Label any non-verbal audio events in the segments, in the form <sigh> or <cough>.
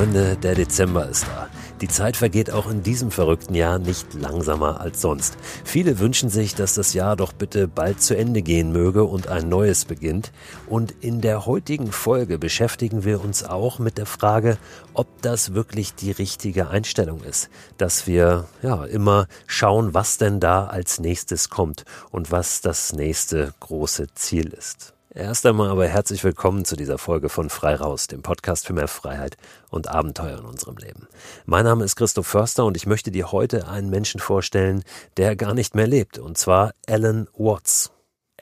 Freunde, der Dezember ist da. Die Zeit vergeht auch in diesem verrückten Jahr nicht langsamer als sonst. Viele wünschen sich, dass das Jahr doch bitte bald zu Ende gehen möge und ein neues beginnt. Und in der heutigen Folge beschäftigen wir uns auch mit der Frage, ob das wirklich die richtige Einstellung ist. Dass wir ja immer schauen, was denn da als nächstes kommt und was das nächste große Ziel ist. Erst einmal aber herzlich willkommen zu dieser Folge von Frei Raus, dem Podcast für mehr Freiheit und Abenteuer in unserem Leben. Mein Name ist Christoph Förster und ich möchte dir heute einen Menschen vorstellen, der gar nicht mehr lebt, und zwar Alan Watts.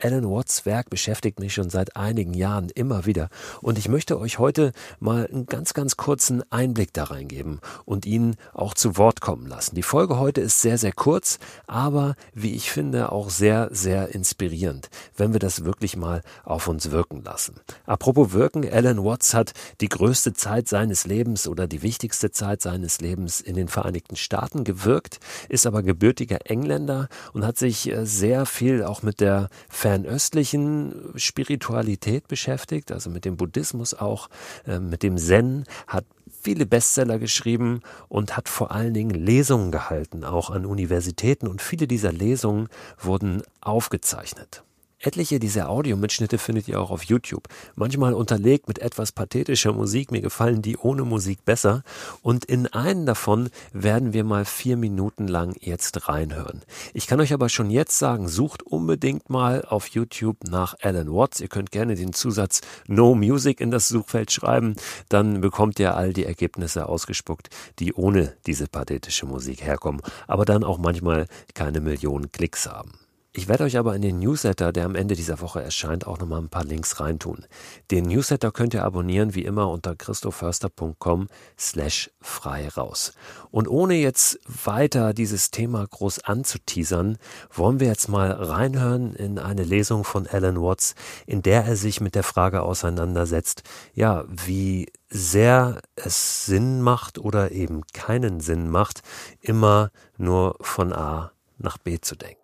Alan Watts Werk beschäftigt mich schon seit einigen Jahren immer wieder und ich möchte euch heute mal einen ganz, ganz kurzen Einblick da reingeben und ihn auch zu Wort kommen lassen. Die Folge heute ist sehr, sehr kurz, aber wie ich finde auch sehr, sehr inspirierend, wenn wir das wirklich mal auf uns wirken lassen. Apropos wirken, Alan Watts hat die größte Zeit seines Lebens oder die wichtigste Zeit seines Lebens in den Vereinigten Staaten gewirkt, ist aber gebürtiger Engländer und hat sich äh, sehr viel auch mit der fernöstlichen Spiritualität beschäftigt, also mit dem Buddhismus auch, äh, mit dem Zen, hat viele Bestseller geschrieben und hat vor allen Dingen Lesungen gehalten, auch an Universitäten und viele dieser Lesungen wurden aufgezeichnet. Etliche dieser Audiomitschnitte findet ihr auch auf YouTube. Manchmal unterlegt mit etwas pathetischer Musik. Mir gefallen die ohne Musik besser. Und in einen davon werden wir mal vier Minuten lang jetzt reinhören. Ich kann euch aber schon jetzt sagen, sucht unbedingt mal auf YouTube nach Alan Watts. Ihr könnt gerne den Zusatz No Music in das Suchfeld schreiben. Dann bekommt ihr all die Ergebnisse ausgespuckt, die ohne diese pathetische Musik herkommen. Aber dann auch manchmal keine Millionen Klicks haben. Ich werde euch aber in den Newsletter, der am Ende dieser Woche erscheint, auch nochmal ein paar Links reintun. Den Newsletter könnt ihr abonnieren, wie immer, unter christoförster.com slash frei raus. Und ohne jetzt weiter dieses Thema groß anzuteasern, wollen wir jetzt mal reinhören in eine Lesung von Alan Watts, in der er sich mit der Frage auseinandersetzt, ja, wie sehr es Sinn macht oder eben keinen Sinn macht, immer nur von A nach B zu denken.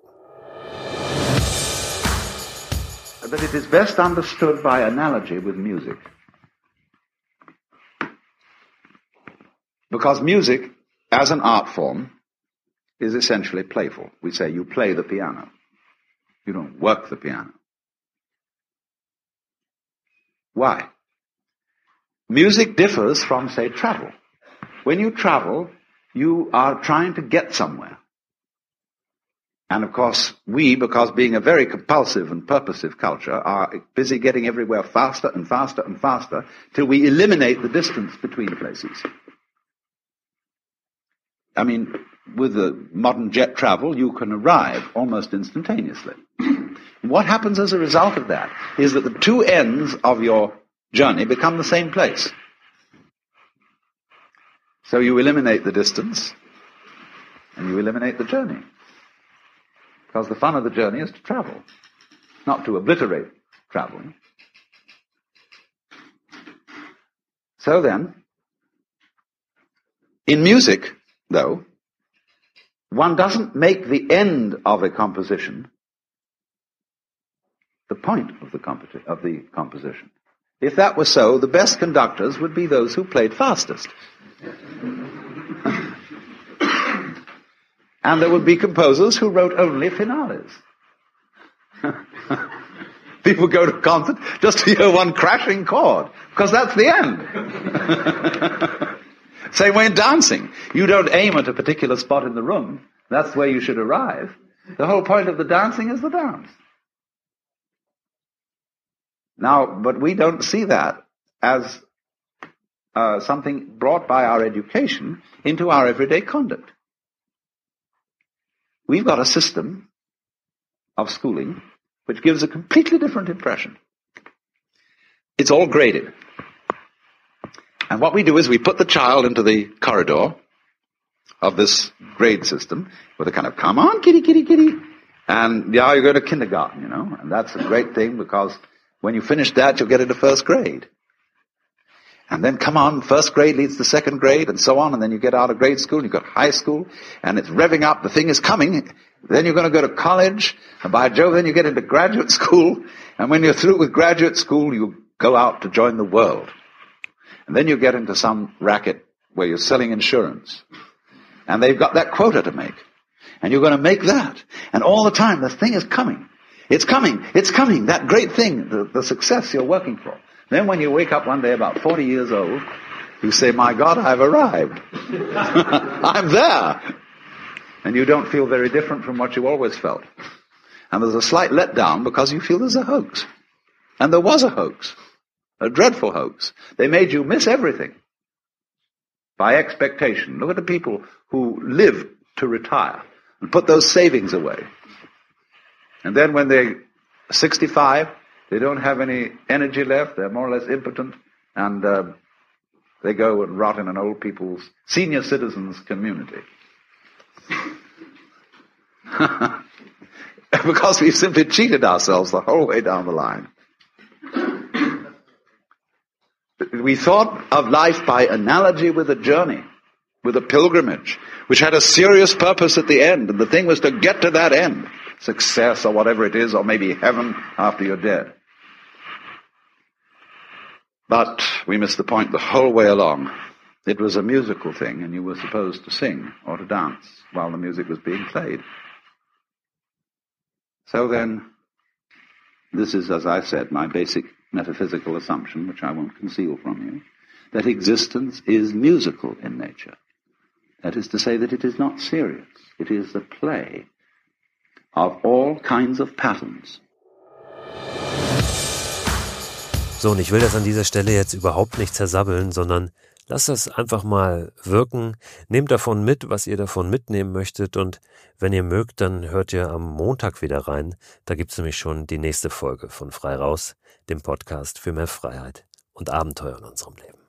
But it is best understood by analogy with music. Because music, as an art form, is essentially playful. We say you play the piano. You don't work the piano. Why? Music differs from, say, travel. When you travel, you are trying to get somewhere. And of course, we, because being a very compulsive and purposive culture, are busy getting everywhere faster and faster and faster till we eliminate the distance between places. I mean, with the modern jet travel, you can arrive almost instantaneously. <clears throat> what happens as a result of that is that the two ends of your journey become the same place. So you eliminate the distance and you eliminate the journey. Because the fun of the journey is to travel, not to obliterate travel. So then, in music, though, one doesn't make the end of a composition the point of the, of the composition. If that were so, the best conductors would be those who played fastest. And there would be composers who wrote only finales. <laughs> People go to concert just to hear one crashing chord, because that's the end. <laughs> Same way in dancing. You don't aim at a particular spot in the room. That's where you should arrive. The whole point of the dancing is the dance. Now, but we don't see that as uh, something brought by our education into our everyday conduct. We've got a system of schooling which gives a completely different impression. It's all graded. And what we do is we put the child into the corridor of this grade system with a kind of, come on, kitty, kitty, kitty. And yeah, you go to kindergarten, you know, and that's a great thing because when you finish that, you'll get into first grade. And then come on, first grade leads to second grade and so on, and then you get out of grade school, you've got high school, and it's revving up, the thing is coming, then you're going to go to college, and by Jove, then you get into graduate <laughs> school, and when you're through with graduate school, you go out to join the world. And then you get into some racket where you're selling insurance. And they've got that quota to make. And you're going to make that. And all the time, the thing is coming. It's coming. It's coming. That great thing, the, the success you're working for. Then when you wake up one day about 40 years old, you say, my God, I've arrived. <laughs> I'm there. And you don't feel very different from what you always felt. And there's a slight letdown because you feel there's a hoax. And there was a hoax. A dreadful hoax. They made you miss everything. By expectation. Look at the people who live to retire and put those savings away. And then when they're 65, they don't have any energy left. They're more or less impotent. And uh, they go and rot in an old people's senior citizens community. <laughs> because we've simply cheated ourselves the whole way down the line. We thought of life by analogy with a journey, with a pilgrimage, which had a serious purpose at the end, and the thing was to get to that end. Success or whatever it is, or maybe heaven after you're dead. But we missed the point the whole way along. It was a musical thing, and you were supposed to sing or to dance while the music was being played. So then, this is, as I said, my basic metaphysical assumption, which I won't conceal from you, that existence is musical in nature. That is to say that it is not serious. It is the play of all kinds of patterns. So, und ich will das an dieser Stelle jetzt überhaupt nicht zersabbeln, sondern lasst das einfach mal wirken. Nehmt davon mit, was ihr davon mitnehmen möchtet und wenn ihr mögt, dann hört ihr am Montag wieder rein. Da gibt's nämlich schon die nächste Folge von Frei Raus, dem Podcast für mehr Freiheit und Abenteuer in unserem Leben.